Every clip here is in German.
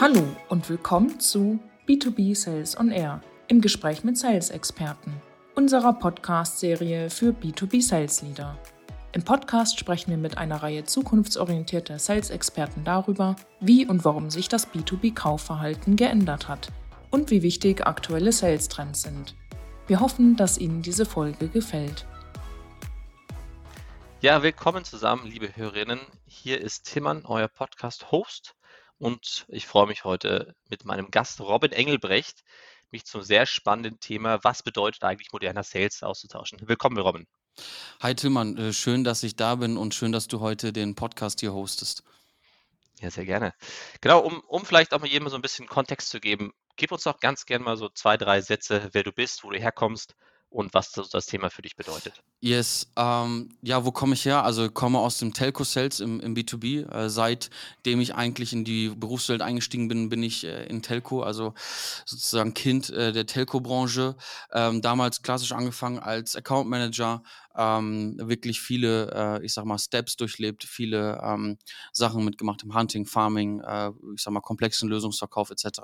Hallo und willkommen zu B2B Sales on Air im Gespräch mit Sales-Experten, unserer Podcast-Serie für B2B Sales Leader. Im Podcast sprechen wir mit einer Reihe zukunftsorientierter Sales-Experten darüber, wie und warum sich das B2B-Kaufverhalten geändert hat und wie wichtig aktuelle Sales-Trends sind. Wir hoffen, dass Ihnen diese Folge gefällt. Ja, willkommen zusammen, liebe Hörerinnen. Hier ist Timmern, euer Podcast-Host. Und ich freue mich heute mit meinem Gast Robin Engelbrecht, mich zum sehr spannenden Thema, was bedeutet eigentlich moderner Sales auszutauschen. Willkommen, Robin. Hi Tillmann, äh, schön, dass ich da bin und schön, dass du heute den Podcast hier hostest. Ja, sehr gerne. Genau, um, um vielleicht auch mal jedem so ein bisschen Kontext zu geben, gib uns doch ganz gerne mal so zwei, drei Sätze, wer du bist, wo du herkommst und was das, Thema für dich bedeutet. Yes, ähm, ja, wo komme ich her? Also komme aus dem Telco-Sales im, im B2B. Äh, seitdem ich eigentlich in die Berufswelt eingestiegen bin, bin ich äh, in Telco, also sozusagen Kind äh, der Telco-Branche. Ähm, damals klassisch angefangen als Account Manager, ähm, wirklich viele, äh, ich sag mal, Steps durchlebt, viele ähm, Sachen mitgemacht im Hunting, Farming, äh, ich sag mal, komplexen Lösungsverkauf etc.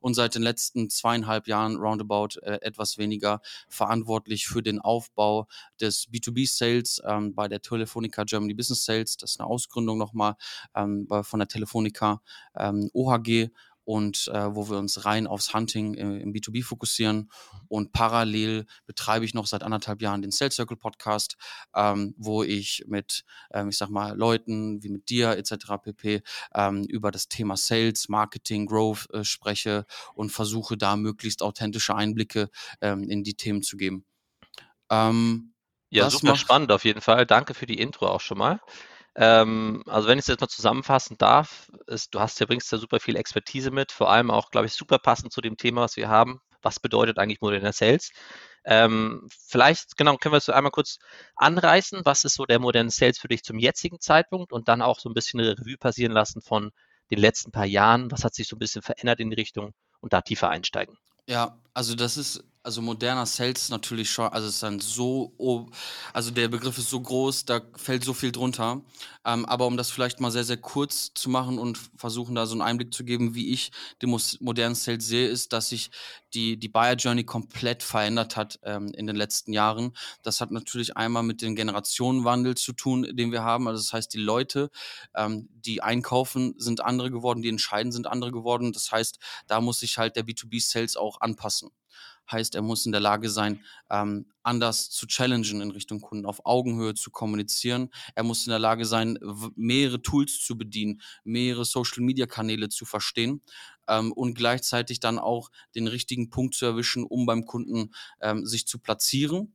Und seit den letzten zweieinhalb Jahren roundabout äh, etwas weniger verantwortlich für den Aufbau des B2B-Sales ähm, bei der Telefonica Germany Business Sales. Das ist eine Ausgründung nochmal ähm, von der Telefonica ähm, OHG und äh, wo wir uns rein aufs Hunting im, im, B2B fokussieren. Und parallel betreibe ich noch seit anderthalb Jahren den Sales Circle Podcast, ähm, wo ich mit, ähm, ich sag mal, Leuten wie mit dir etc. pp. Ähm, über das Thema Sales, Marketing, Growth äh, spreche und versuche da möglichst authentische Einblicke ähm, in die Themen zu geben. Ähm, ja, super spannend auf jeden Fall. Danke für die Intro auch schon mal. Ähm, also wenn ich es jetzt mal zusammenfassen darf, ist, du hast ja bringst ja super viel Expertise mit, vor allem auch, glaube ich, super passend zu dem Thema, was wir haben. Was bedeutet eigentlich moderner Sales? Ähm, vielleicht, genau, können wir es so einmal kurz anreißen. Was ist so der moderne Sales für dich zum jetzigen Zeitpunkt und dann auch so ein bisschen eine Revue passieren lassen von den letzten paar Jahren? Was hat sich so ein bisschen verändert in die Richtung und da tiefer einsteigen? Ja, also das ist also moderner Sales natürlich schon, also es ist dann so, also der Begriff ist so groß, da fällt so viel drunter. Ähm, aber um das vielleicht mal sehr, sehr kurz zu machen und versuchen, da so einen Einblick zu geben, wie ich den modernen Sales sehe, ist, dass sich die, die Buyer Journey komplett verändert hat ähm, in den letzten Jahren. Das hat natürlich einmal mit dem Generationenwandel zu tun, den wir haben. Also das heißt, die Leute, ähm, die einkaufen, sind andere geworden, die entscheiden, sind andere geworden. Das heißt, da muss sich halt der B2B-Sales auch anpassen heißt, er muss in der Lage sein, ähm, anders zu challengen in Richtung Kunden, auf Augenhöhe zu kommunizieren. Er muss in der Lage sein, mehrere Tools zu bedienen, mehrere Social-Media-Kanäle zu verstehen ähm, und gleichzeitig dann auch den richtigen Punkt zu erwischen, um beim Kunden ähm, sich zu platzieren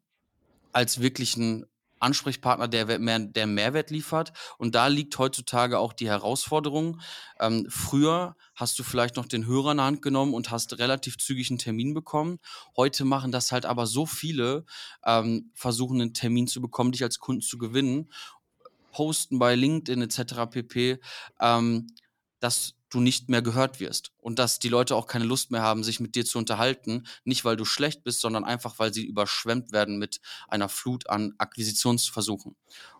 als wirklichen Ansprechpartner, der, mehr, der Mehrwert liefert. Und da liegt heutzutage auch die Herausforderung. Ähm, früher hast du vielleicht noch den Hörer in der Hand genommen und hast relativ zügig einen Termin bekommen. Heute machen das halt aber so viele, ähm, versuchen einen Termin zu bekommen, dich als Kunden zu gewinnen, posten bei LinkedIn etc. pp. Ähm, dass du nicht mehr gehört wirst und dass die Leute auch keine Lust mehr haben, sich mit dir zu unterhalten, nicht weil du schlecht bist, sondern einfach, weil sie überschwemmt werden mit einer Flut an Akquisitionsversuchen.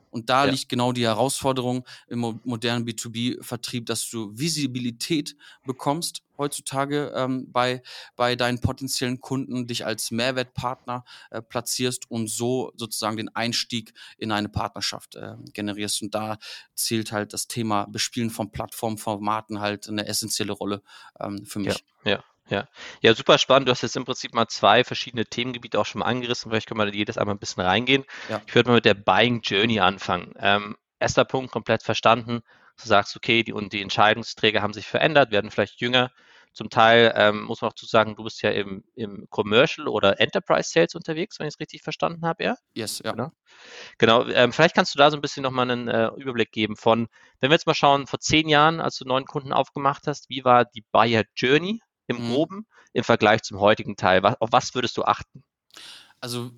Und da ja. liegt genau die Herausforderung im modernen B2B-Vertrieb, dass du Visibilität bekommst heutzutage ähm, bei, bei deinen potenziellen Kunden, dich als Mehrwertpartner äh, platzierst und so sozusagen den Einstieg in eine Partnerschaft äh, generierst. Und da zählt halt das Thema Bespielen von Plattformformaten halt eine essentielle Rolle ähm, für mich. Ja, ja. Ja. ja, super spannend. Du hast jetzt im Prinzip mal zwei verschiedene Themengebiete auch schon mal angerissen. Vielleicht können wir jedes einmal ein bisschen reingehen. Ja. Ich würde mal mit der Buying Journey anfangen. Ähm, erster Punkt komplett verstanden. Du sagst, okay, die und die Entscheidungsträger haben sich verändert, werden vielleicht jünger. Zum Teil ähm, muss man auch zu sagen, du bist ja im, im Commercial oder Enterprise Sales unterwegs, wenn ich es richtig verstanden habe, ja? Yes, ja. Genau. genau ähm, vielleicht kannst du da so ein bisschen nochmal einen äh, Überblick geben von, wenn wir jetzt mal schauen, vor zehn Jahren, als du neuen Kunden aufgemacht hast, wie war die Buyer Journey im mhm. Groben im Vergleich zum heutigen Teil? Was, auf was würdest du achten? Also,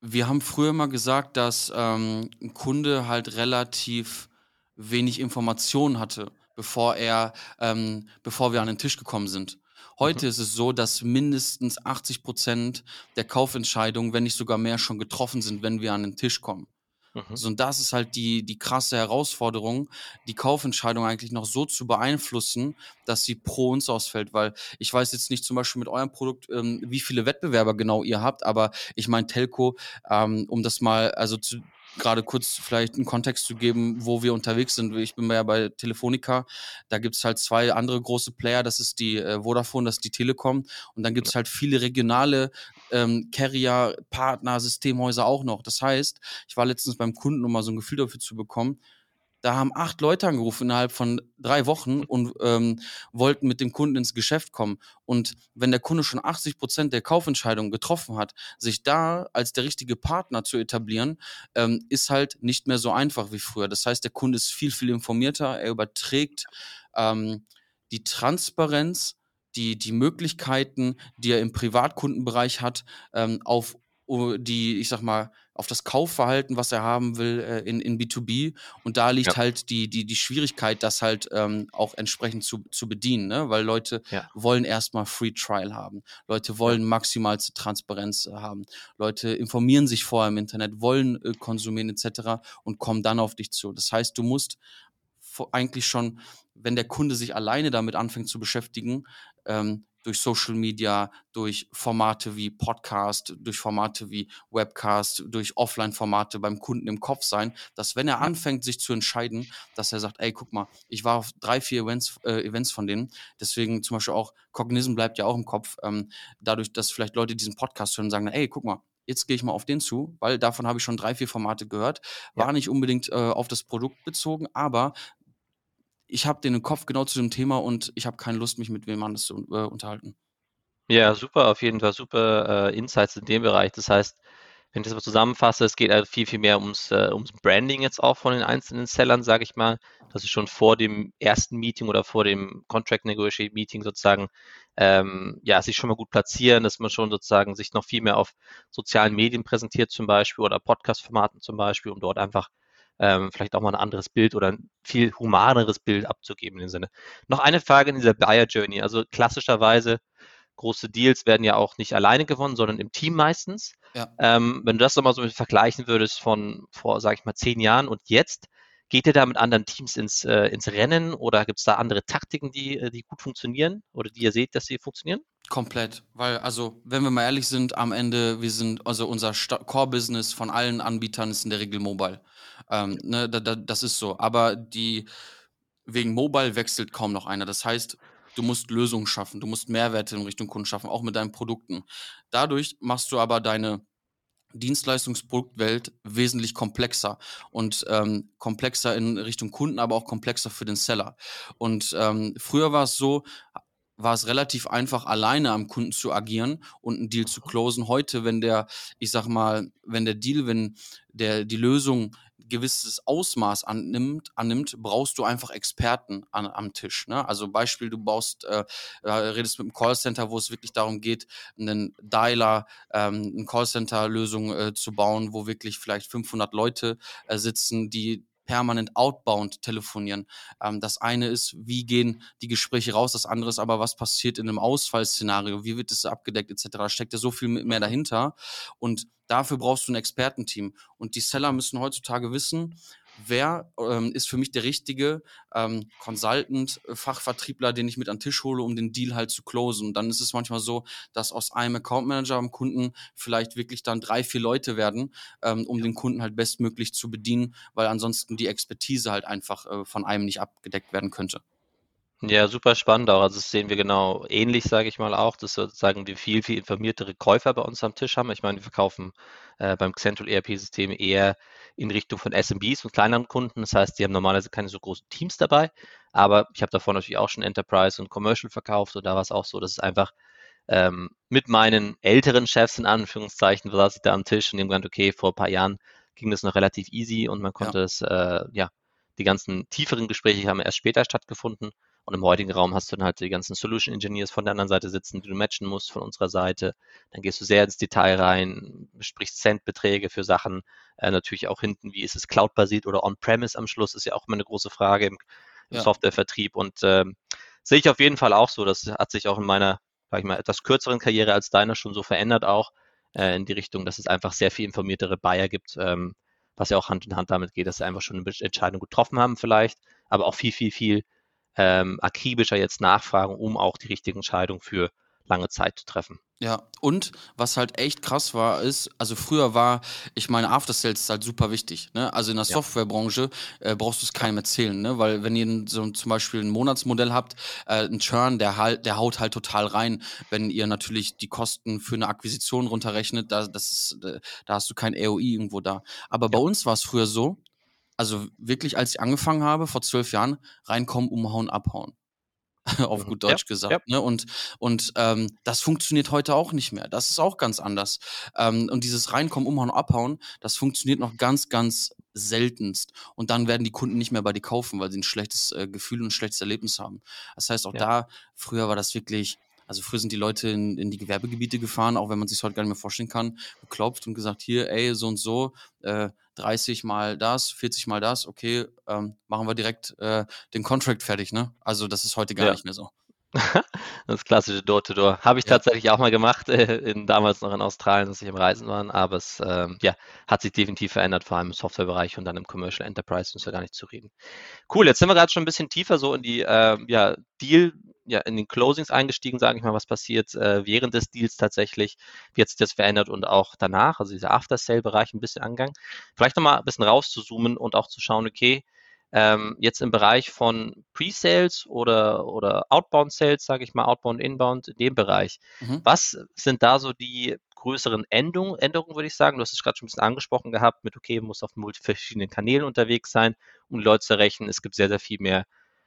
wir haben früher mal gesagt, dass ähm, ein Kunde halt relativ wenig Informationen hatte, bevor er, ähm, bevor wir an den Tisch gekommen sind. Heute mhm. ist es so, dass mindestens 80 Prozent der Kaufentscheidungen, wenn nicht sogar mehr, schon getroffen sind, wenn wir an den Tisch kommen. Mhm. So, und das ist halt die, die krasse Herausforderung, die Kaufentscheidung eigentlich noch so zu beeinflussen, dass sie pro uns ausfällt. Weil ich weiß jetzt nicht zum Beispiel mit eurem Produkt, ähm, wie viele Wettbewerber genau ihr habt, aber ich meine, Telco, ähm, um das mal, also zu, gerade kurz vielleicht einen Kontext zu geben, wo wir unterwegs sind. Ich bin ja bei Telefonica, da gibt es halt zwei andere große Player, das ist die äh, Vodafone, das ist die Telekom und dann gibt es halt viele regionale ähm, Carrier, Partner, Systemhäuser auch noch. Das heißt, ich war letztens beim Kunden, um mal so ein Gefühl dafür zu bekommen, da haben acht Leute angerufen innerhalb von drei Wochen und ähm, wollten mit dem Kunden ins Geschäft kommen. Und wenn der Kunde schon 80 Prozent der Kaufentscheidung getroffen hat, sich da als der richtige Partner zu etablieren, ähm, ist halt nicht mehr so einfach wie früher. Das heißt, der Kunde ist viel, viel informierter. Er überträgt ähm, die Transparenz, die, die Möglichkeiten, die er im Privatkundenbereich hat, ähm, auf die, ich sag mal, auf das Kaufverhalten, was er haben will, äh, in, in B2B. Und da liegt ja. halt die, die, die Schwierigkeit, das halt ähm, auch entsprechend zu, zu bedienen, ne? weil Leute ja. wollen erstmal Free Trial haben. Leute wollen maximalste Transparenz äh, haben. Leute informieren sich vorher im Internet, wollen äh, konsumieren etc. und kommen dann auf dich zu. Das heißt, du musst eigentlich schon, wenn der Kunde sich alleine damit anfängt zu beschäftigen, ähm, durch Social Media, durch Formate wie Podcast, durch Formate wie Webcast, durch Offline-Formate beim Kunden im Kopf sein, dass wenn er anfängt, sich zu entscheiden, dass er sagt, ey, guck mal, ich war auf drei, vier Events, äh, Events von denen, deswegen zum Beispiel auch Cognizant bleibt ja auch im Kopf, ähm, dadurch, dass vielleicht Leute diesen Podcast hören und sagen, ey, guck mal, jetzt gehe ich mal auf den zu, weil davon habe ich schon drei, vier Formate gehört. War ja. nicht unbedingt äh, auf das Produkt bezogen, aber ich habe den Kopf genau zu dem Thema und ich habe keine Lust, mich mit wem anders zu äh, unterhalten. Ja, super, auf jeden Fall super äh, Insights in dem Bereich. Das heißt, wenn ich das mal zusammenfasse, es geht halt viel, viel mehr ums, äh, ums Branding jetzt auch von den einzelnen Sellern, sage ich mal, dass sie schon vor dem ersten Meeting oder vor dem Contract Negotiate Meeting sozusagen ähm, ja, sich schon mal gut platzieren, dass man schon sozusagen sich noch viel mehr auf sozialen Medien präsentiert zum Beispiel oder Podcast-Formaten zum Beispiel, um dort einfach ähm, vielleicht auch mal ein anderes Bild oder ein viel humaneres Bild abzugeben in dem Sinne. Noch eine Frage in dieser Buyer Journey. Also klassischerweise große Deals werden ja auch nicht alleine gewonnen, sondern im Team meistens. Ja. Ähm, wenn du das nochmal so mit vergleichen würdest von vor, sage ich mal, zehn Jahren und jetzt, geht ihr da mit anderen Teams ins, äh, ins Rennen oder gibt es da andere Taktiken, die, äh, die gut funktionieren oder die ihr seht, dass sie funktionieren? Komplett, weil also, wenn wir mal ehrlich sind, am Ende, wir sind, also unser Core-Business von allen Anbietern ist in der Regel Mobile. Ähm, ne, da, da, das ist so. Aber die, wegen Mobile wechselt kaum noch einer. Das heißt, du musst Lösungen schaffen, du musst Mehrwerte in Richtung Kunden schaffen, auch mit deinen Produkten. Dadurch machst du aber deine Dienstleistungsproduktwelt wesentlich komplexer und ähm, komplexer in Richtung Kunden, aber auch komplexer für den Seller. Und ähm, früher war es so, war es relativ einfach, alleine am Kunden zu agieren und einen Deal zu closen. Heute, wenn der, ich sag mal, wenn der Deal, wenn der die Lösung gewisses Ausmaß annimmt, annimmt, brauchst du einfach Experten an, am Tisch. Ne? Also Beispiel, du baust, äh, redest mit einem Callcenter, wo es wirklich darum geht, einen Dialer, ähm, eine Callcenter-Lösung äh, zu bauen, wo wirklich vielleicht 500 Leute äh, sitzen, die permanent outbound telefonieren. Ähm, das eine ist, wie gehen die Gespräche raus, das andere ist aber, was passiert in einem Ausfallszenario, wie wird es abgedeckt etc. Da steckt ja so viel mehr dahinter und dafür brauchst du ein Expertenteam und die Seller müssen heutzutage wissen, wer ähm, ist für mich der richtige ähm, Consultant, äh, Fachvertriebler, den ich mit an den Tisch hole, um den Deal halt zu closen. Und dann ist es manchmal so, dass aus einem Account Manager am Kunden vielleicht wirklich dann drei, vier Leute werden, ähm, um den Kunden halt bestmöglich zu bedienen, weil ansonsten die Expertise halt einfach äh, von einem nicht abgedeckt werden könnte. Ja, super spannend auch. Also das sehen wir genau ähnlich, sage ich mal auch, dass sozusagen die viel, viel informiertere Käufer bei uns am Tisch haben. Ich meine, wir verkaufen äh, beim Central ERP-System eher in Richtung von SMBs und kleineren Kunden. Das heißt, die haben normalerweise keine so großen Teams dabei. Aber ich habe davor natürlich auch schon Enterprise und Commercial verkauft und da war es auch so, dass es einfach ähm, mit meinen älteren Chefs in Anführungszeichen saß ich da am Tisch und die haben gesagt, okay, vor ein paar Jahren ging das noch relativ easy und man konnte ja. es, äh, ja, die ganzen tieferen Gespräche haben erst später stattgefunden. Und im heutigen Raum hast du dann halt die ganzen Solution Engineers von der anderen Seite sitzen, die du matchen musst von unserer Seite. Dann gehst du sehr ins Detail rein, besprichst Centbeträge für Sachen. Äh, natürlich auch hinten, wie ist es Cloud-basiert oder On-Premise am Schluss, ist ja auch immer eine große Frage im, im ja. Softwarevertrieb. Und ähm, sehe ich auf jeden Fall auch so. Das hat sich auch in meiner, sag ich mal, etwas kürzeren Karriere als deiner schon so verändert auch äh, in die Richtung, dass es einfach sehr viel informiertere Buyer gibt. Ähm, was ja auch Hand in Hand damit geht, dass sie einfach schon eine Entscheidung getroffen haben vielleicht, aber auch viel, viel, viel ähm, akribischer jetzt nachfragen, um auch die richtige Entscheidung für lange Zeit zu treffen. Ja, und was halt echt krass war, ist, also früher war, ich meine, After Sales ist halt super wichtig. Ne? Also in der ja. Softwarebranche äh, brauchst du es keinem erzählen, ne? weil wenn ihr so zum Beispiel ein Monatsmodell habt, äh, ein Churn, der, halt, der haut halt total rein. Wenn ihr natürlich die Kosten für eine Akquisition runterrechnet, da, das ist, da hast du kein AOI irgendwo da. Aber ja. bei uns war es früher so, also wirklich, als ich angefangen habe, vor zwölf Jahren, reinkommen, umhauen, abhauen. auf mhm. gut Deutsch ja, gesagt. Ja. Ne? Und, und ähm, das funktioniert heute auch nicht mehr. Das ist auch ganz anders. Ähm, und dieses Reinkommen, Umhauen, Abhauen, das funktioniert noch ganz, ganz seltenst. Und dann werden die Kunden nicht mehr bei dir kaufen, weil sie ein schlechtes äh, Gefühl und ein schlechtes Erlebnis haben. Das heißt, auch ja. da, früher war das wirklich, also früher sind die Leute in, in die Gewerbegebiete gefahren, auch wenn man sich heute gar nicht mehr vorstellen kann, geklopft und gesagt, hier, ey, so und so, äh, 30 mal das, 40 mal das, okay, ähm, machen wir direkt äh, den Contract fertig, ne? Also das ist heute gar ja. nicht mehr so. das klassische Door-to-Door. Habe ich ja. tatsächlich auch mal gemacht, äh, in, damals noch in Australien, als ich im Reisen war, aber es ähm, ja, hat sich definitiv verändert, vor allem im Softwarebereich und dann im Commercial Enterprise, müssen wir gar nicht zu reden. Cool, jetzt sind wir gerade schon ein bisschen tiefer so in die äh, ja, Deal- ja, in den Closings eingestiegen, sage ich mal, was passiert äh, während des Deals tatsächlich, wie hat sich das verändert und auch danach, also dieser After-Sale-Bereich ein bisschen angegangen. Vielleicht nochmal ein bisschen rauszuzoomen und auch zu schauen, okay, ähm, jetzt im Bereich von Pre-Sales oder, oder Outbound-Sales, sage ich mal, Outbound, Inbound, in dem Bereich, mhm. was sind da so die größeren Änderungen, Änderungen, würde ich sagen. Du hast es gerade schon ein bisschen angesprochen gehabt, mit okay, muss auf verschiedenen Kanälen unterwegs sein, um die Leute zu erreichen. Es gibt sehr, sehr viel mehr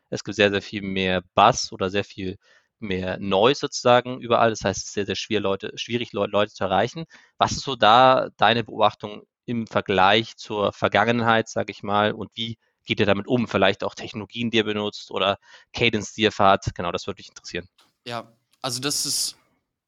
es gibt sehr, sehr viel mehr Bass oder sehr viel mehr Noise sozusagen überall. Das heißt, es ist sehr, sehr schwer, Leute, schwierig, Leute zu erreichen. Was ist so da deine Beobachtung im Vergleich zur Vergangenheit, sage ich mal, und wie geht ihr damit um? Vielleicht auch Technologien, die ihr benutzt oder Cadence, die ihr fahrt. Genau, das würde mich interessieren. Ja, also das ist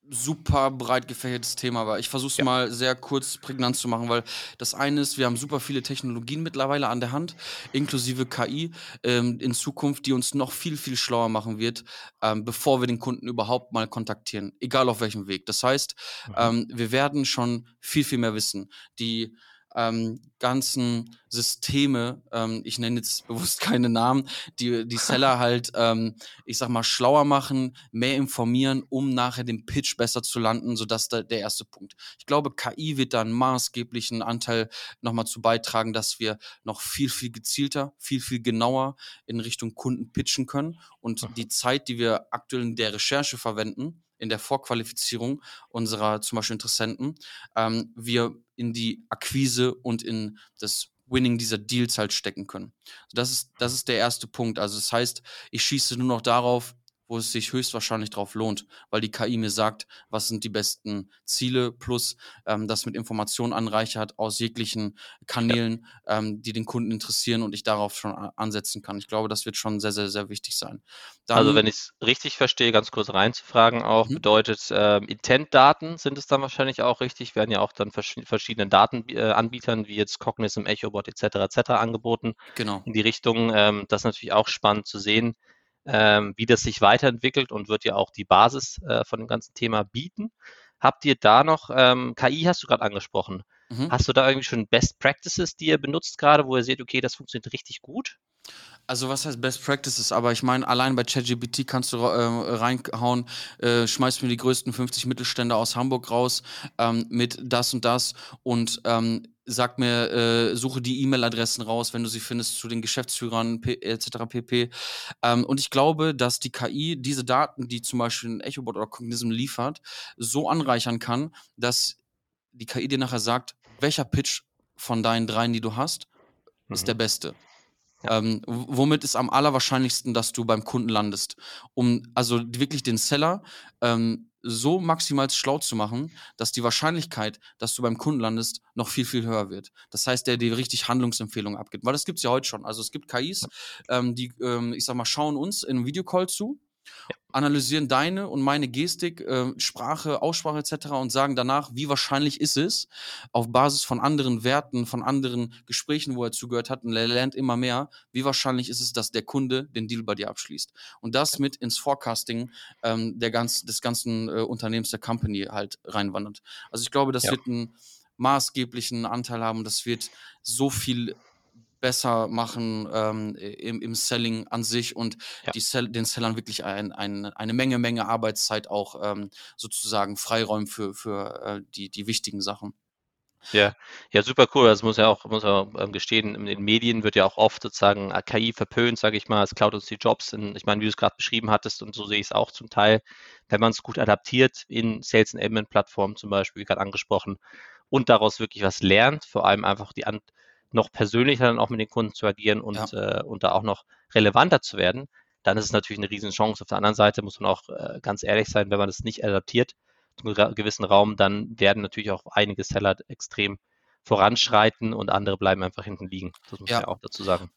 super breit gefächertes Thema, aber ich versuche es ja. mal sehr kurz prägnant zu machen, weil das eine ist, wir haben super viele Technologien mittlerweile an der Hand, inklusive KI ähm, in Zukunft, die uns noch viel, viel schlauer machen wird, ähm, bevor wir den Kunden überhaupt mal kontaktieren, egal auf welchem Weg. Das heißt, mhm. ähm, wir werden schon viel, viel mehr wissen. Die ähm, ganzen Systeme, ähm, ich nenne jetzt bewusst keine Namen, die die Seller halt, ähm, ich sag mal, schlauer machen, mehr informieren, um nachher den Pitch besser zu landen, so dass da der erste Punkt. Ich glaube, KI wird da einen maßgeblichen Anteil nochmal zu beitragen, dass wir noch viel, viel gezielter, viel, viel genauer in Richtung Kunden pitchen können und die Zeit, die wir aktuell in der Recherche verwenden, in der Vorqualifizierung unserer zum Beispiel Interessenten, ähm, wir in die Akquise und in das Winning dieser Deals halt stecken können. Das ist, das ist der erste Punkt. Also das heißt, ich schieße nur noch darauf, wo es sich höchstwahrscheinlich drauf lohnt, weil die KI mir sagt, was sind die besten Ziele, plus ähm, das mit Informationen anreichert aus jeglichen Kanälen, ja. ähm, die den Kunden interessieren und ich darauf schon ansetzen kann. Ich glaube, das wird schon sehr, sehr, sehr wichtig sein. Dann, also wenn ich es richtig verstehe, ganz kurz reinzufragen auch, mhm. bedeutet äh, Intent-Daten sind es dann wahrscheinlich auch richtig, werden ja auch dann vers verschiedenen Datenanbietern äh, wie jetzt Cognism, EchoBot etc. etc. angeboten genau. in die Richtung. Ähm, das ist natürlich auch spannend zu sehen ähm, wie das sich weiterentwickelt und wird ja auch die Basis äh, von dem ganzen Thema bieten. Habt ihr da noch, ähm, KI hast du gerade angesprochen, mhm. hast du da irgendwie schon Best Practices, die ihr benutzt gerade, wo ihr seht, okay, das funktioniert richtig gut? Also was heißt Best Practices? Aber ich meine, allein bei ChatGPT kannst du äh, reinhauen, äh, schmeißt mir die größten 50 Mittelstände aus Hamburg raus ähm, mit das und das und ähm, sag mir, äh, suche die E-Mail-Adressen raus, wenn du sie findest, zu den Geschäftsführern etc. pp. Ähm, und ich glaube, dass die KI diese Daten, die zum Beispiel ein EchoBot oder Cognism liefert, so anreichern kann, dass die KI dir nachher sagt, welcher Pitch von deinen dreien, die du hast, mhm. ist der beste. Ähm, womit ist am allerwahrscheinlichsten, dass du beim Kunden landest? Um also wirklich den Seller ähm, so maximal schlau zu machen, dass die Wahrscheinlichkeit, dass du beim Kunden landest, noch viel, viel höher wird. Das heißt, der dir richtig Handlungsempfehlungen abgibt. Weil das gibt es ja heute schon. Also es gibt KIs, ähm, die, ähm, ich sag mal, schauen uns in einem Videocall zu analysieren deine und meine Gestik, äh, Sprache, Aussprache etc. und sagen danach, wie wahrscheinlich ist es, auf Basis von anderen Werten, von anderen Gesprächen, wo er zugehört hat, und er lernt immer mehr, wie wahrscheinlich ist es, dass der Kunde den Deal bei dir abschließt. Und das mit ins Forecasting ähm, der ganz, des ganzen äh, Unternehmens, der Company halt reinwandert. Also ich glaube, das ja. wird ein maßgeblichen Anteil haben. Das wird so viel besser machen ähm, im, im Selling an sich und ja. Sell den Sellern wirklich ein, ein, eine Menge, Menge Arbeitszeit auch ähm, sozusagen freiräumen für, für äh, die, die wichtigen Sachen. Ja, ja, super cool. Das muss ja auch, muss auch ähm, gestehen, in den Medien wird ja auch oft sozusagen äh, KI verpönt, sage ich mal, es klaut uns die Jobs. In, ich meine, wie du es gerade beschrieben hattest, und so sehe ich es auch zum Teil, wenn man es gut adaptiert in Sales Enablement Plattformen zum Beispiel, wie gerade angesprochen, und daraus wirklich was lernt, vor allem einfach die noch persönlicher dann auch mit den Kunden zu agieren und, ja. äh, und da auch noch relevanter zu werden, dann ist es natürlich eine Riesenchance. Auf der anderen Seite muss man auch äh, ganz ehrlich sein, wenn man das nicht adaptiert, zu einem gewissen Raum, dann werden natürlich auch einige Seller extrem voranschreiten und andere bleiben einfach hinten liegen. Das muss ja. ja auch dazu sagen.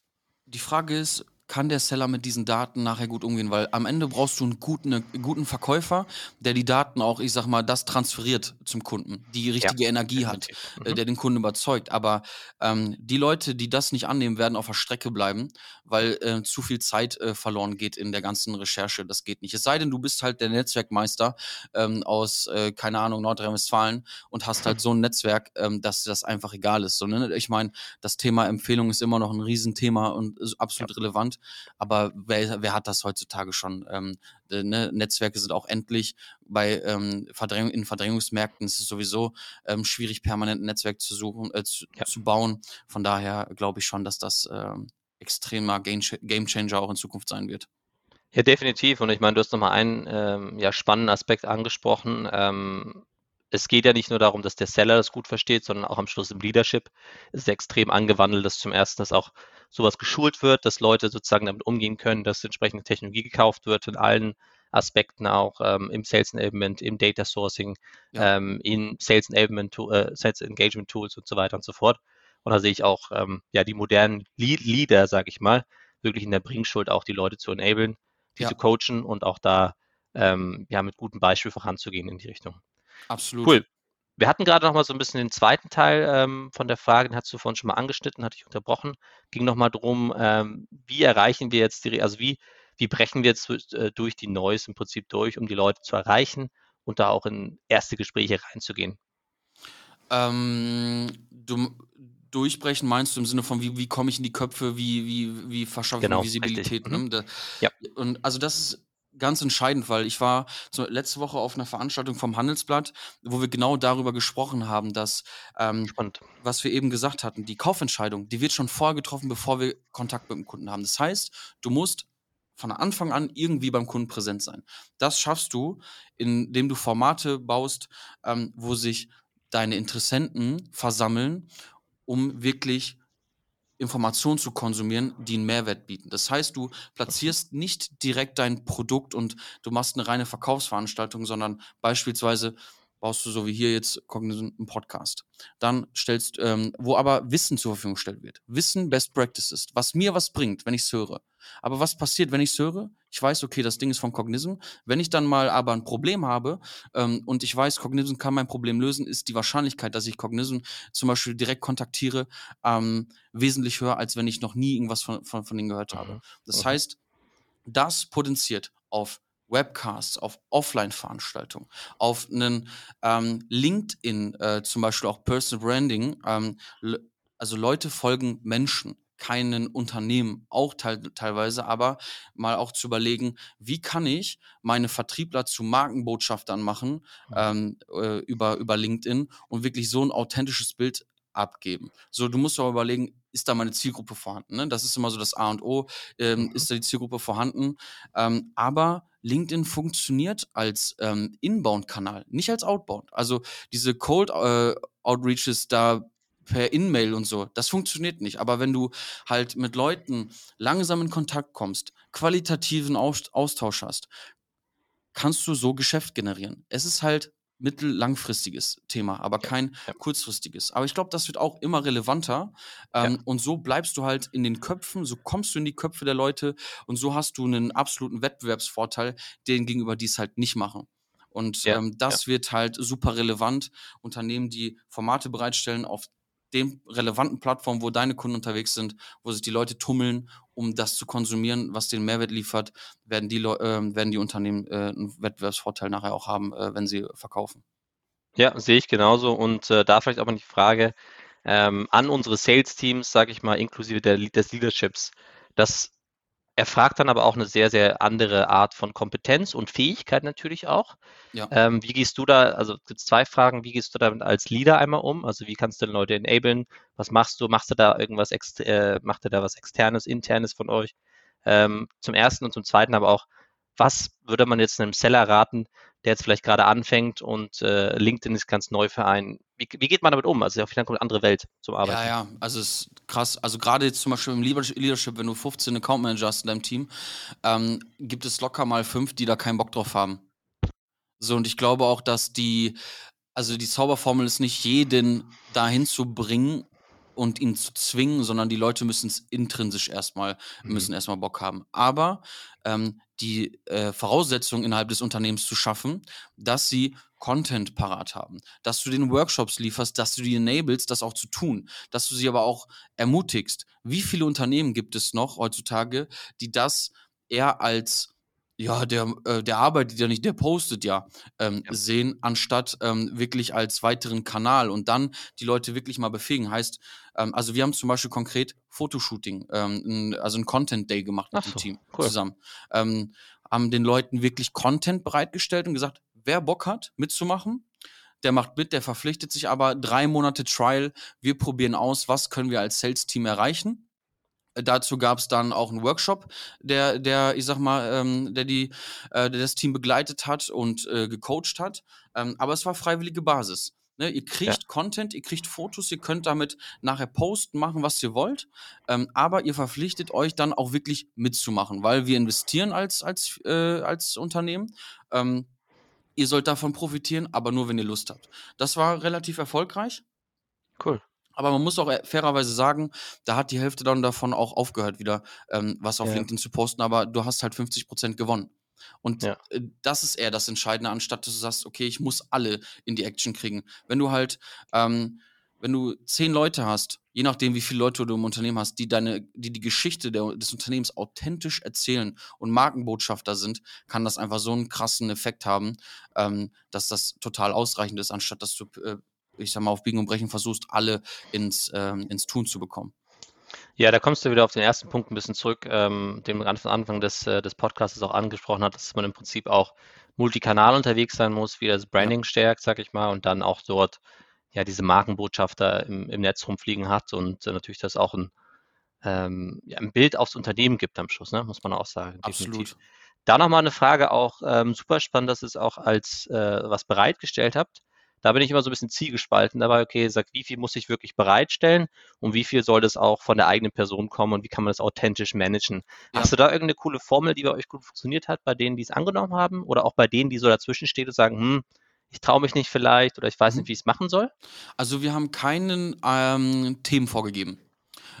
Die Frage ist, kann der Seller mit diesen Daten nachher gut umgehen? Weil am Ende brauchst du einen guten, einen guten Verkäufer, der die Daten auch, ich sag mal, das transferiert zum Kunden, die richtige ja, Energie hat, äh, mhm. der den Kunden überzeugt. Aber ähm, die Leute, die das nicht annehmen, werden auf der Strecke bleiben, weil äh, zu viel Zeit äh, verloren geht in der ganzen Recherche. Das geht nicht. Es sei denn, du bist halt der Netzwerkmeister ähm, aus, äh, keine Ahnung, Nordrhein-Westfalen und hast halt so ein Netzwerk, ähm, dass das einfach egal ist. So, ne? Ich meine, das Thema Empfehlung ist immer noch ein Riesenthema und absolut ja. relevant. Aber wer, wer hat das heutzutage schon? Ähm, ne? Netzwerke sind auch endlich. Bei ähm, Verdrängung, in Verdrängungsmärkten ist es sowieso ähm, schwierig, permanent ein Netzwerk zu suchen, äh, zu, ja. zu bauen. Von daher glaube ich schon, dass das ähm, extremer Game Changer auch in Zukunft sein wird. Ja, definitiv. Und ich meine, du hast nochmal einen ähm, ja, spannenden Aspekt angesprochen. Ähm, es geht ja nicht nur darum, dass der Seller das gut versteht, sondern auch am Schluss im Leadership ist es extrem angewandelt, dass zum ersten, dass auch sowas geschult wird, dass Leute sozusagen damit umgehen können, dass entsprechende Technologie gekauft wird in allen Aspekten auch ähm, im Sales Enablement, im Data Sourcing, ja. ähm, in Sales Enablement, äh, Sales Engagement Tools und so weiter und so fort. Und da sehe ich auch ähm, ja die modernen Lead Leader, sage ich mal, wirklich in der Bringschuld auch die Leute zu enablen, die ja. zu coachen und auch da ähm, ja mit gutem Beispiel voranzugehen in die Richtung. Absolut. Cool. Wir hatten gerade noch mal so ein bisschen den zweiten Teil ähm, von der Frage, den hast du vorhin schon mal angeschnitten, hatte ich unterbrochen. Ging noch mal darum, ähm, wie erreichen wir jetzt die, also wie, wie brechen wir jetzt äh, durch die Noise im Prinzip durch, um die Leute zu erreichen und da auch in erste Gespräche reinzugehen? Ähm, du, durchbrechen meinst du im Sinne von, wie, wie komme ich in die Köpfe, wie, wie, wie verschaffe ich genau, Visibilität? Ne? Mhm. ja. Und also das ist ganz entscheidend, weil ich war so letzte Woche auf einer Veranstaltung vom Handelsblatt, wo wir genau darüber gesprochen haben, dass, ähm, was wir eben gesagt hatten, die Kaufentscheidung, die wird schon vorher getroffen, bevor wir Kontakt mit dem Kunden haben. Das heißt, du musst von Anfang an irgendwie beim Kunden präsent sein. Das schaffst du, indem du Formate baust, ähm, wo sich deine Interessenten versammeln, um wirklich Informationen zu konsumieren, die einen Mehrwert bieten. Das heißt, du platzierst nicht direkt dein Produkt und du machst eine reine Verkaufsveranstaltung, sondern beispielsweise baust du so wie hier jetzt Cognizant einen Podcast. Dann stellst, ähm, wo aber Wissen zur Verfügung gestellt wird. Wissen, Best Practices, was mir was bringt, wenn ich es höre. Aber was passiert, wenn ich es höre? Ich weiß, okay, das Ding ist von Cognizant. Wenn ich dann mal aber ein Problem habe ähm, und ich weiß, Cognizant kann mein Problem lösen, ist die Wahrscheinlichkeit, dass ich Cognizant zum Beispiel direkt kontaktiere, ähm, wesentlich höher, als wenn ich noch nie irgendwas von, von, von denen gehört habe. Mhm. Das okay. heißt, das potenziert auf Webcasts, auf Offline-Veranstaltungen, auf einen ähm, LinkedIn, äh, zum Beispiel auch Personal Branding. Ähm, also Leute folgen Menschen, keinen Unternehmen, auch te teilweise, aber mal auch zu überlegen, wie kann ich meine Vertriebler zu Markenbotschaftern machen mhm. ähm, äh, über, über LinkedIn und wirklich so ein authentisches Bild abgeben. So, du musst aber überlegen, ist da meine Zielgruppe vorhanden? Ne? Das ist immer so das A und O. Ähm, mhm. Ist da die Zielgruppe vorhanden? Ähm, aber LinkedIn funktioniert als ähm, Inbound-Kanal, nicht als Outbound. Also diese Cold äh, Outreaches da per In-Mail und so, das funktioniert nicht. Aber wenn du halt mit Leuten langsam in Kontakt kommst, qualitativen Austausch hast, kannst du so Geschäft generieren. Es ist halt mittellangfristiges Thema, aber ja, kein ja. kurzfristiges. Aber ich glaube, das wird auch immer relevanter. Ähm, ja. Und so bleibst du halt in den Köpfen, so kommst du in die Köpfe der Leute und so hast du einen absoluten Wettbewerbsvorteil, denen gegenüber die es halt nicht machen. Und ähm, das wird halt super relevant. Unternehmen, die Formate bereitstellen auf den relevanten Plattformen, wo deine Kunden unterwegs sind, wo sich die Leute tummeln, um das zu konsumieren, was den Mehrwert liefert, werden die, äh, werden die Unternehmen äh, einen Wettbewerbsvorteil nachher auch haben, äh, wenn sie verkaufen. Ja, sehe ich genauso. Und äh, da vielleicht auch mal die Frage ähm, an unsere Sales-Teams, sage ich mal, inklusive der, des Leaderships. Das erfragt dann aber auch eine sehr, sehr andere Art von Kompetenz und Fähigkeit natürlich auch. Ja. Ähm, wie gehst du da, also gibt es zwei Fragen, wie gehst du damit als Leader einmal um? Also wie kannst du den Leute enablen? Was machst du? Machst du da irgendwas, äh, macht ihr da was externes, internes von euch? Ähm, zum ersten und zum zweiten aber auch, was würde man jetzt einem Seller raten, der jetzt vielleicht gerade anfängt und äh, LinkedIn ist ganz neu für einen. Wie, wie geht man damit um? Also auf jeden Fall eine andere Welt zum Arbeiten. Ja, ja, also es ist krass. Also gerade jetzt zum Beispiel im Leadership, wenn du 15 Account Manager hast in deinem Team, ähm, gibt es locker mal fünf, die da keinen Bock drauf haben. So, und ich glaube auch, dass die, also die Zauberformel ist nicht jeden dahin zu bringen, und ihn zu zwingen, sondern die Leute müssen es intrinsisch erstmal, mhm. müssen erstmal Bock haben. Aber ähm, die äh, Voraussetzung innerhalb des Unternehmens zu schaffen, dass sie Content parat haben, dass du den Workshops lieferst, dass du die enablest, das auch zu tun, dass du sie aber auch ermutigst. Wie viele Unternehmen gibt es noch heutzutage, die das eher als ja, der, äh, der arbeitet ja nicht, der postet ja, ähm, ja. sehen, anstatt ähm, wirklich als weiteren Kanal und dann die Leute wirklich mal befähigen. Heißt, ähm, also wir haben zum Beispiel konkret Fotoshooting, ähm, also ein Content Day gemacht mit so, dem Team cool. zusammen. Ähm, haben den Leuten wirklich Content bereitgestellt und gesagt, wer Bock hat, mitzumachen, der macht mit, der verpflichtet sich aber drei Monate Trial. Wir probieren aus, was können wir als Sales-Team erreichen Dazu gab es dann auch einen Workshop, der, der, ich sag mal, ähm, der die, äh, der das Team begleitet hat und äh, gecoacht hat. Ähm, aber es war freiwillige Basis. Ne? Ihr kriegt ja. Content, ihr kriegt Fotos, ihr könnt damit nachher posten, machen, was ihr wollt. Ähm, aber ihr verpflichtet euch dann auch wirklich mitzumachen, weil wir investieren als, als, äh, als Unternehmen. Ähm, ihr sollt davon profitieren, aber nur, wenn ihr Lust habt. Das war relativ erfolgreich. Cool. Aber man muss auch äh, fairerweise sagen, da hat die Hälfte dann davon auch aufgehört, wieder ähm, was auf ja. LinkedIn zu posten, aber du hast halt 50 Prozent gewonnen. Und ja. äh, das ist eher das Entscheidende, anstatt dass du sagst, okay, ich muss alle in die Action kriegen. Wenn du halt, ähm, wenn du zehn Leute hast, je nachdem, wie viele Leute du im Unternehmen hast, die deine, die die Geschichte der, des Unternehmens authentisch erzählen und Markenbotschafter sind, kann das einfach so einen krassen Effekt haben, ähm, dass das total ausreichend ist, anstatt dass du äh, ich sag mal, auf Biegen und Brechen versuchst, alle ins, ähm, ins Tun zu bekommen. Ja, da kommst du wieder auf den ersten Punkt ein bisschen zurück, ähm, den man von Anfang des, äh, des Podcasts auch angesprochen hat, dass man im Prinzip auch multikanal unterwegs sein muss, wie das Branding ja. stärkt, sag ich mal, und dann auch dort ja diese Markenbotschafter im, im Netz rumfliegen hat und äh, natürlich das auch ein, ähm, ja, ein Bild aufs Unternehmen gibt am Schluss, ne? muss man auch sagen. Absolut. Definitiv. Da nochmal eine Frage auch, ähm, super spannend, dass ihr es auch als äh, was bereitgestellt habt. Da bin ich immer so ein bisschen zielgespalten dabei, okay, sag, wie viel muss ich wirklich bereitstellen und wie viel soll das auch von der eigenen Person kommen und wie kann man das authentisch managen? Ja. Hast du da irgendeine coole Formel, die bei euch gut funktioniert hat, bei denen, die es angenommen haben oder auch bei denen, die so dazwischen stehen und sagen, hm, ich traue mich nicht vielleicht oder ich weiß nicht, mhm. wie ich es machen soll? Also wir haben keinen ähm, Themen vorgegeben.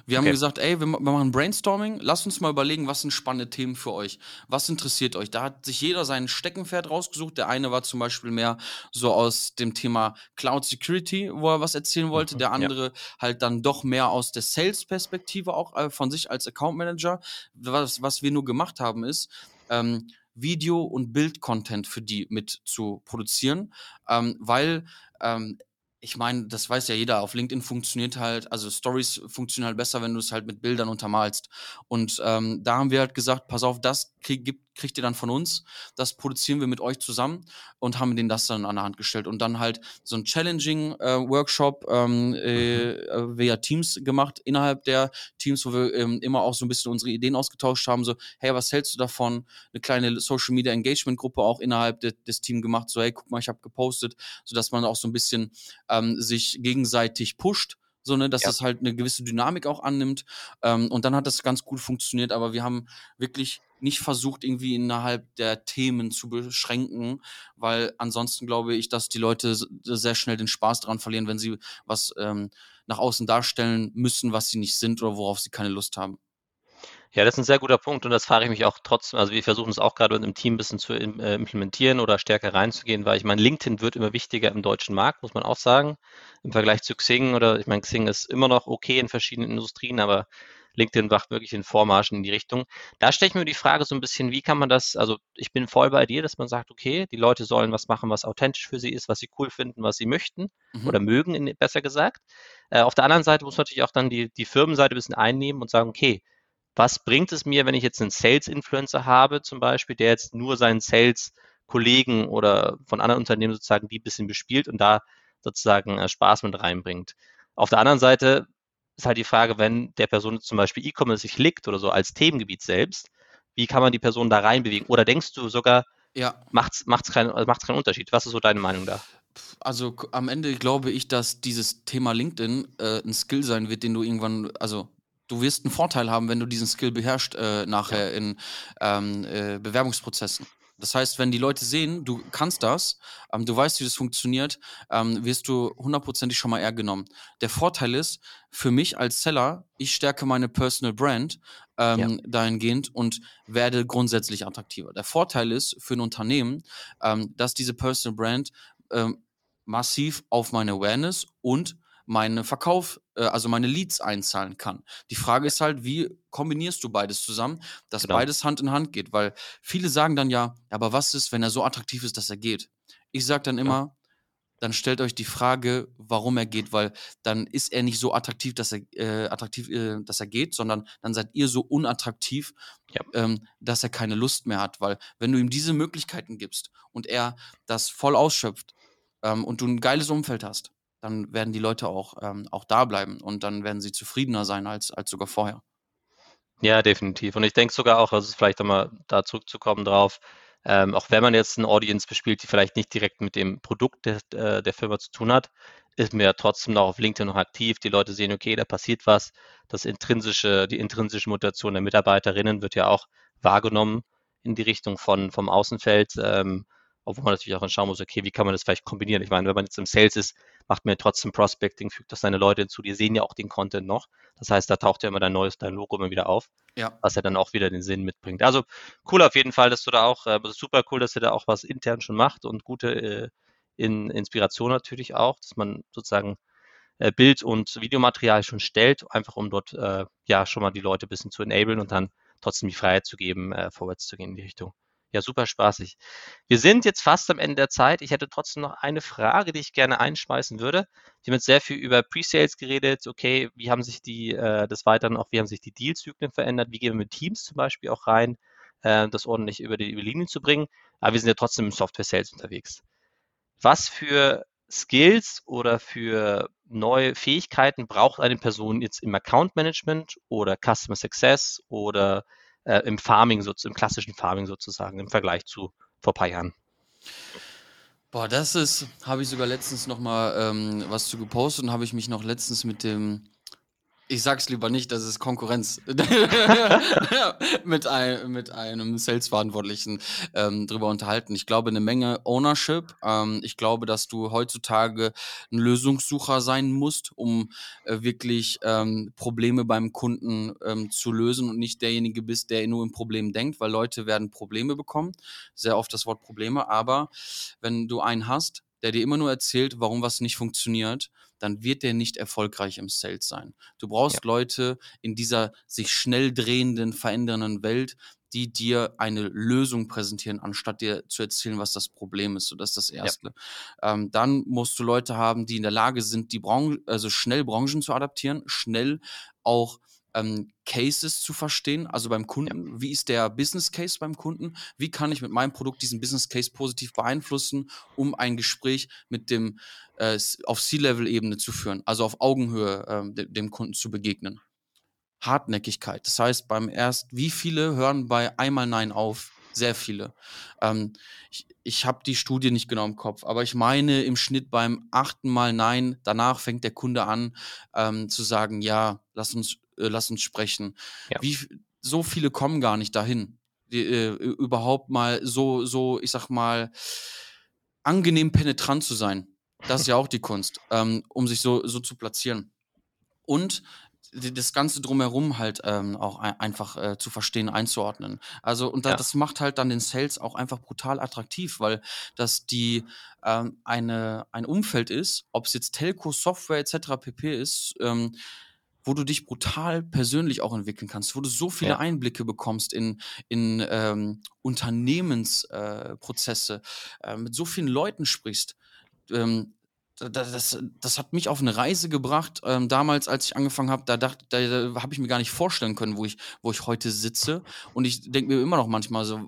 Wir haben gesagt, ey, wir, wir machen Brainstorming, lasst uns mal überlegen, was sind spannende Themen für euch? Was interessiert euch? Da hat sich jeder sein Steckenpferd rausgesucht. Der eine war zum Beispiel mehr so aus dem Thema Cloud Security, wo er was erzählen wollte. Mhm, der andere ja. halt dann doch mehr aus der Sales-Perspektive auch äh, von sich als Account Manager. Was, was wir nur gemacht haben, ist, ähm, Video- und Bild-Content für die mit zu produzieren, ähm, weil ähm, ich meine, das weiß ja jeder, auf LinkedIn funktioniert halt, also Stories funktionieren halt besser, wenn du es halt mit Bildern untermalst. Und ähm, da haben wir halt gesagt, pass auf, das krieg, gibt, kriegt ihr dann von uns, das produzieren wir mit euch zusammen und haben denen das dann an der Hand gestellt. Und dann halt so ein Challenging-Workshop äh, ähm, äh, mhm. via Teams gemacht, innerhalb der Teams, wo wir ähm, immer auch so ein bisschen unsere Ideen ausgetauscht haben, so, hey, was hältst du davon? Eine kleine Social Media Engagement Gruppe auch innerhalb de des Teams gemacht, so, hey, guck mal, ich habe gepostet, sodass man auch so ein bisschen ähm, sich gegenseitig pusht so ne, dass ja. es halt eine gewisse Dynamik auch annimmt. Ähm, und dann hat das ganz gut funktioniert, aber wir haben wirklich nicht versucht, irgendwie innerhalb der Themen zu beschränken, weil ansonsten glaube ich, dass die Leute sehr schnell den Spaß daran verlieren, wenn sie was ähm, nach außen darstellen müssen, was sie nicht sind oder worauf sie keine Lust haben. Ja, das ist ein sehr guter Punkt und das frage ich mich auch trotzdem. Also wir versuchen es auch gerade im Team ein bisschen zu äh, implementieren oder stärker reinzugehen, weil ich meine, LinkedIn wird immer wichtiger im deutschen Markt, muss man auch sagen, im Vergleich zu Xing oder ich meine, Xing ist immer noch okay in verschiedenen Industrien, aber LinkedIn macht wirklich den Vormarsch in die Richtung. Da stelle ich mir die Frage so ein bisschen, wie kann man das, also ich bin voll bei dir, dass man sagt, okay, die Leute sollen was machen, was authentisch für sie ist, was sie cool finden, was sie möchten mhm. oder mögen, besser gesagt. Äh, auf der anderen Seite muss man natürlich auch dann die, die Firmenseite ein bisschen einnehmen und sagen, okay, was bringt es mir, wenn ich jetzt einen Sales-Influencer habe, zum Beispiel, der jetzt nur seinen Sales-Kollegen oder von anderen Unternehmen sozusagen die ein bisschen bespielt und da sozusagen äh, Spaß mit reinbringt. Auf der anderen Seite ist halt die Frage, wenn der Person zum Beispiel E-Commerce sich liegt oder so als Themengebiet selbst, wie kann man die Person da reinbewegen? Oder denkst du sogar, ja. macht es macht's keinen, macht's keinen Unterschied? Was ist so deine Meinung da? Also am Ende glaube ich, dass dieses Thema LinkedIn äh, ein Skill sein wird, den du irgendwann, also du wirst einen Vorteil haben, wenn du diesen Skill beherrschst äh, nachher ja. in ähm, äh, Bewerbungsprozessen. Das heißt, wenn die Leute sehen, du kannst das, ähm, du weißt, wie das funktioniert, ähm, wirst du hundertprozentig schon mal eher genommen. Der Vorteil ist, für mich als Seller, ich stärke meine Personal Brand ähm, ja. dahingehend und werde grundsätzlich attraktiver. Der Vorteil ist für ein Unternehmen, ähm, dass diese Personal Brand ähm, massiv auf meine Awareness und meinen Verkauf, äh, also meine Leads einzahlen kann. Die Frage ist halt, wie kombinierst du beides zusammen, dass genau. beides Hand in Hand geht? Weil viele sagen dann ja, aber was ist, wenn er so attraktiv ist, dass er geht? Ich sage dann immer, ja. dann stellt euch die Frage, warum er geht, weil dann ist er nicht so attraktiv, dass er äh, attraktiv, äh, dass er geht, sondern dann seid ihr so unattraktiv, ja. ähm, dass er keine Lust mehr hat. Weil wenn du ihm diese Möglichkeiten gibst und er das voll ausschöpft ähm, und du ein geiles Umfeld hast, dann werden die Leute auch, ähm, auch da bleiben und dann werden sie zufriedener sein als, als sogar vorher. Ja, definitiv. Und ich denke sogar auch, also vielleicht nochmal da zurückzukommen drauf, ähm, auch wenn man jetzt eine Audience bespielt, die vielleicht nicht direkt mit dem Produkt der, äh, der Firma zu tun hat, ist mir ja trotzdem noch auf LinkedIn noch aktiv. Die Leute sehen, okay, da passiert was. Das intrinsische, die intrinsische Motivation der Mitarbeiterinnen wird ja auch wahrgenommen in die Richtung von, vom Außenfeld. Ähm, obwohl man natürlich auch schauen muss, okay, wie kann man das vielleicht kombinieren? Ich meine, wenn man jetzt im Sales ist, macht man ja trotzdem Prospecting, fügt das seine Leute hinzu, die sehen ja auch den Content noch. Das heißt, da taucht ja immer dein neues, dein Logo immer wieder auf, ja. was ja dann auch wieder den Sinn mitbringt. Also cool auf jeden Fall, dass du da auch, äh, super cool, dass ihr da auch was intern schon macht und gute äh, in Inspiration natürlich auch, dass man sozusagen äh, Bild- und Videomaterial schon stellt, einfach um dort äh, ja schon mal die Leute ein bisschen zu enablen und dann trotzdem die Freiheit zu geben, äh, vorwärts zu gehen in die Richtung. Ja, super spaßig. Wir sind jetzt fast am Ende der Zeit. Ich hätte trotzdem noch eine Frage, die ich gerne einschmeißen würde. Wir haben jetzt sehr viel über Pre-Sales geredet. Okay, wie haben sich die, äh, des Weiteren auch, wie haben sich die Dealzyklen verändert? Wie gehen wir mit Teams zum Beispiel auch rein, äh, das ordentlich über die, über die Linie zu bringen? Aber wir sind ja trotzdem im Software-Sales unterwegs. Was für Skills oder für neue Fähigkeiten braucht eine Person jetzt im Account Management oder Customer Success oder äh, im Farming, so, im klassischen Farming sozusagen, im Vergleich zu vor ein paar Jahren. Boah, das ist, habe ich sogar letztens noch mal ähm, was zu gepostet und habe ich mich noch letztens mit dem ich sag's lieber nicht, das ist Konkurrenz. mit, ein, mit einem Sales-Verantwortlichen ähm, drüber unterhalten. Ich glaube, eine Menge Ownership. Ähm, ich glaube, dass du heutzutage ein Lösungssucher sein musst, um äh, wirklich ähm, Probleme beim Kunden ähm, zu lösen und nicht derjenige bist, der nur im Problem denkt, weil Leute werden Probleme bekommen. Sehr oft das Wort Probleme. Aber wenn du einen hast, der dir immer nur erzählt, warum was nicht funktioniert, dann wird der nicht erfolgreich im Sales sein. Du brauchst ja. Leute in dieser sich schnell drehenden, verändernden Welt, die dir eine Lösung präsentieren, anstatt dir zu erzählen, was das Problem ist. So, das ist das Erste. Ja. Ähm, dann musst du Leute haben, die in der Lage sind, die Branche, also schnell Branchen zu adaptieren, schnell auch ähm, Cases zu verstehen, also beim Kunden, ja. wie ist der Business Case beim Kunden, wie kann ich mit meinem Produkt diesen Business Case positiv beeinflussen, um ein Gespräch mit dem äh, auf C-Level-Ebene zu führen, also auf Augenhöhe äh, de dem Kunden zu begegnen. Hartnäckigkeit, das heißt beim erst, wie viele hören bei einmal Nein auf? Sehr viele. Ähm, ich ich habe die Studie nicht genau im Kopf, aber ich meine im Schnitt beim achten Mal Nein, danach fängt der Kunde an ähm, zu sagen, ja, lass uns äh, lass uns sprechen. Ja. Wie, so viele kommen gar nicht dahin, die, äh, überhaupt mal so, so, ich sag mal, angenehm penetrant zu sein. Das ist ja auch die Kunst, ähm, um sich so, so zu platzieren. Und das Ganze drumherum halt ähm, auch ein, einfach äh, zu verstehen, einzuordnen. Also, und da, ja. das macht halt dann den Sales auch einfach brutal attraktiv, weil das die ähm, eine, ein Umfeld ist, ob es jetzt Telco, Software etc. pp ist, ähm, wo du dich brutal persönlich auch entwickeln kannst, wo du so viele ja. Einblicke bekommst in, in ähm, Unternehmensprozesse, äh, äh, mit so vielen Leuten sprichst. Ähm, das, das hat mich auf eine Reise gebracht. Ähm, damals, als ich angefangen habe, da dachte, da, da habe ich mir gar nicht vorstellen können, wo ich, wo ich heute sitze. Und ich denke mir immer noch manchmal so,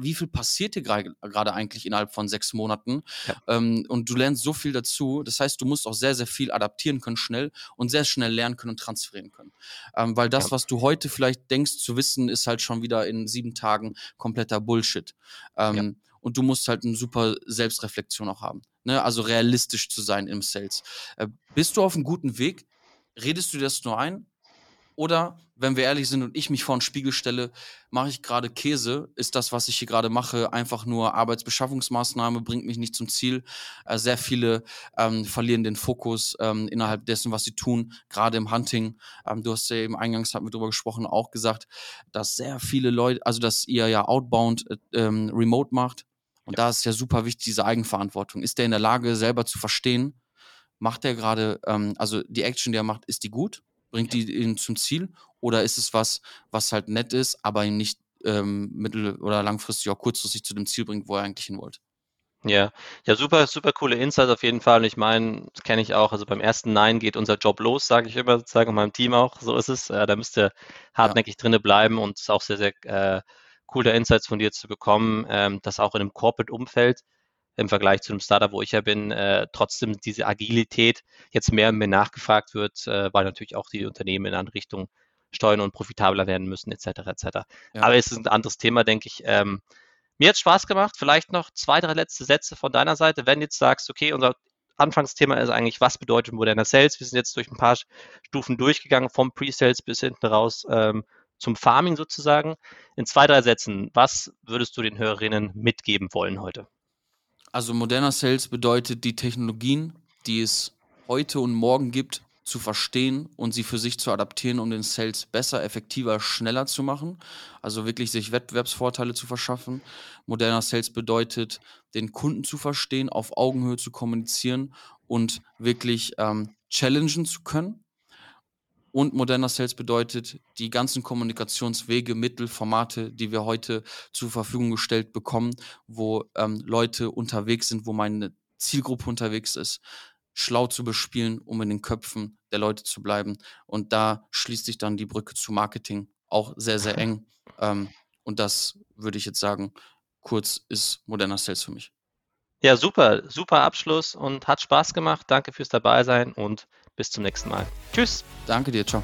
wie viel passiert hier gerade eigentlich innerhalb von sechs Monaten? Ja. Ähm, und du lernst so viel dazu. Das heißt, du musst auch sehr, sehr viel adaptieren können, schnell und sehr schnell lernen können und transferieren können. Ähm, weil das, ja. was du heute vielleicht denkst zu wissen, ist halt schon wieder in sieben Tagen kompletter Bullshit. Ähm, ja und du musst halt eine super Selbstreflexion auch haben. Ne? Also realistisch zu sein im Sales. Äh, bist du auf einem guten Weg? Redest du das nur ein? Oder, wenn wir ehrlich sind und ich mich vor den Spiegel stelle, mache ich gerade Käse? Ist das, was ich hier gerade mache, einfach nur Arbeitsbeschaffungsmaßnahme, bringt mich nicht zum Ziel? Äh, sehr viele ähm, verlieren den Fokus ähm, innerhalb dessen, was sie tun, gerade im Hunting. Ähm, du hast ja eben eingangs, hatten wir darüber gesprochen, auch gesagt, dass sehr viele Leute, also dass ihr ja outbound äh, ähm, remote macht und ja. da ist ja super wichtig, diese Eigenverantwortung. Ist der in der Lage, selber zu verstehen, macht er gerade, ähm, also die Action, die er macht, ist die gut? Bringt ja. die ihn zum Ziel? Oder ist es was, was halt nett ist, aber ihn nicht ähm, mittel- oder langfristig auch kurzfristig zu dem Ziel bringt, wo er eigentlich hin wollte? Ja, ja, super, super coole Insights auf jeden Fall. Und ich meine, das kenne ich auch. Also beim ersten Nein geht unser Job los, sage ich immer sozusagen, und meinem Team auch. So ist es. Äh, da müsst ihr hartnäckig ja. drinne bleiben und es ist auch sehr, sehr äh, coole Insights von dir zu bekommen, ähm, dass auch in einem Corporate-Umfeld im Vergleich zu einem Startup, wo ich ja bin, äh, trotzdem diese Agilität jetzt mehr und mehr nachgefragt wird, äh, weil natürlich auch die Unternehmen in andere Richtungen steuern und profitabler werden müssen, etc. etc. Ja. Aber es ist ein anderes Thema, denke ich. Ähm, mir hat es Spaß gemacht. Vielleicht noch zwei, drei letzte Sätze von deiner Seite, wenn du jetzt sagst, okay, unser Anfangsthema ist eigentlich, was bedeutet moderner Sales? Wir sind jetzt durch ein paar Stufen durchgegangen, vom Pre-Sales bis hinten raus. Ähm, zum Farming sozusagen. In zwei, drei Sätzen, was würdest du den Hörerinnen mitgeben wollen heute? Also moderner Sales bedeutet, die Technologien, die es heute und morgen gibt, zu verstehen und sie für sich zu adaptieren, um den Sales besser, effektiver, schneller zu machen. Also wirklich sich Wettbewerbsvorteile zu verschaffen. Moderner Sales bedeutet, den Kunden zu verstehen, auf Augenhöhe zu kommunizieren und wirklich ähm, challengen zu können. Und moderner Sales bedeutet, die ganzen Kommunikationswege, Mittel, Formate, die wir heute zur Verfügung gestellt bekommen, wo ähm, Leute unterwegs sind, wo meine Zielgruppe unterwegs ist, schlau zu bespielen, um in den Köpfen der Leute zu bleiben. Und da schließt sich dann die Brücke zu Marketing auch sehr, sehr eng. Ähm, und das würde ich jetzt sagen, kurz ist moderner Sales für mich. Ja, super, super Abschluss und hat Spaß gemacht. Danke fürs Dabeisein und bis zum nächsten Mal. Tschüss. Danke dir, ciao.